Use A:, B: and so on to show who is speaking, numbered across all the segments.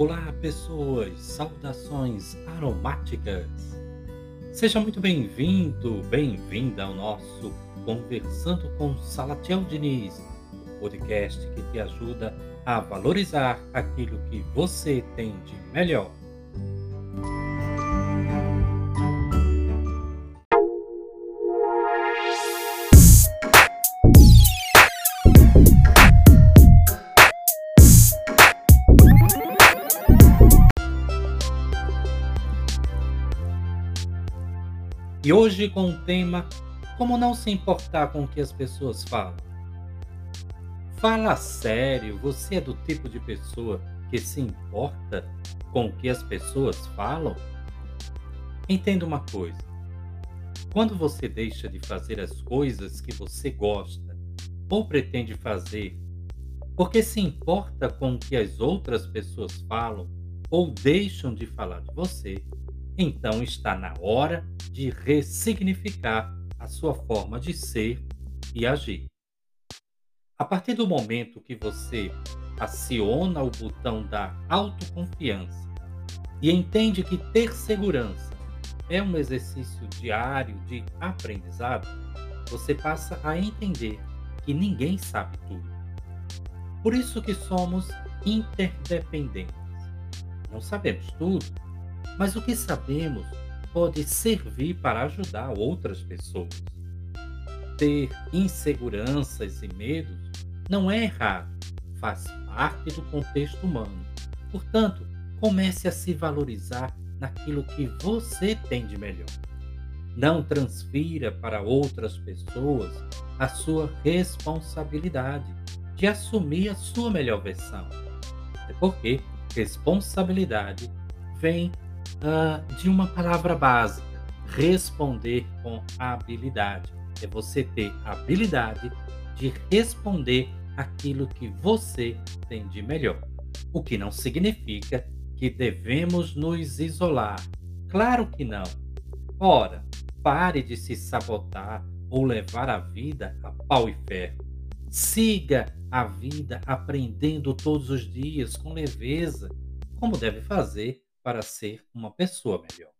A: Olá, pessoas! Saudações aromáticas! Seja muito bem-vindo, bem-vinda ao nosso Conversando com Salatiel Diniz, o podcast que te ajuda a valorizar aquilo que você tem de melhor. E hoje com o tema Como não se importar com o que as pessoas falam. Fala sério, você é do tipo de pessoa que se importa com o que as pessoas falam? Entenda uma coisa. Quando você deixa de fazer as coisas que você gosta ou pretende fazer porque se importa com o que as outras pessoas falam ou deixam de falar de você, então está na hora de ressignificar a sua forma de ser e agir. A partir do momento que você aciona o botão da autoconfiança e entende que ter segurança é um exercício diário de aprendizado, você passa a entender que ninguém sabe tudo. Por isso que somos interdependentes. Não sabemos tudo, mas o que sabemos pode servir para ajudar outras pessoas. Ter inseguranças e medos não é errado, faz parte do contexto humano. Portanto, comece a se valorizar naquilo que você tem de melhor. Não transfira para outras pessoas a sua responsabilidade de assumir a sua melhor versão. É porque responsabilidade vem uh, de uma palavra básica: responder com habilidade. É você ter habilidade de responder aquilo que você tem de melhor. O que não significa que devemos nos isolar. Claro que não. Ora, pare de se sabotar ou levar a vida a pau e ferro. Siga a vida aprendendo todos os dias com leveza, como deve fazer para ser uma pessoa melhor.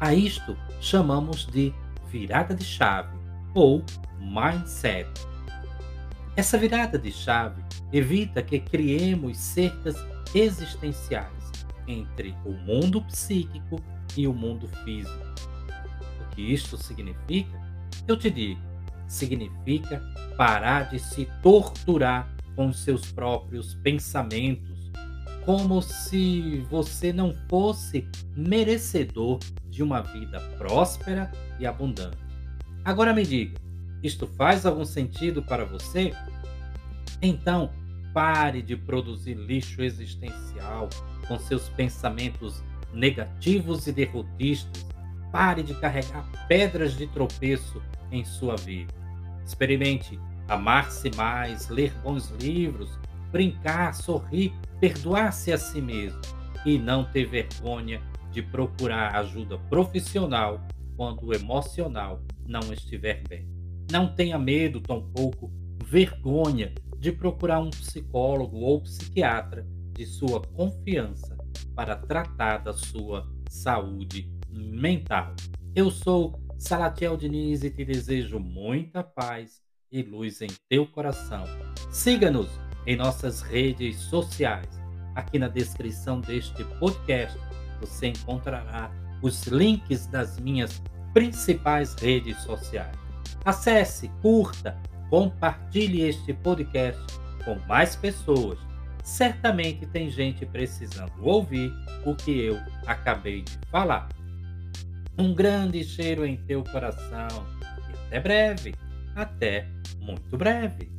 A: A isto chamamos de virada de chave ou mindset. Essa virada de chave evita que criemos cercas existenciais entre o mundo psíquico e o mundo físico. O que isto significa? Eu te digo, significa parar de se torturar com seus próprios pensamentos como se você não fosse merecedor de uma vida próspera e abundante. Agora me diga, isto faz algum sentido para você? Então, pare de produzir lixo existencial com seus pensamentos negativos e derrotistas. Pare de carregar pedras de tropeço em sua vida. Experimente amar-se mais, ler bons livros, brincar, sorrir, perdoar-se a si mesmo e não ter vergonha de procurar ajuda profissional quando o emocional não estiver bem. Não tenha medo, tampouco vergonha de procurar um psicólogo ou psiquiatra de sua confiança para tratar da sua saúde mental. Eu sou Salatiel Diniz e te desejo muita paz e luz em teu coração. Siga-nos em nossas redes sociais. Aqui na descrição deste podcast você encontrará os links das minhas principais redes sociais. Acesse, curta, compartilhe este podcast com mais pessoas. Certamente tem gente precisando ouvir o que eu acabei de falar. Um grande cheiro em teu coração e até breve. Até muito breve.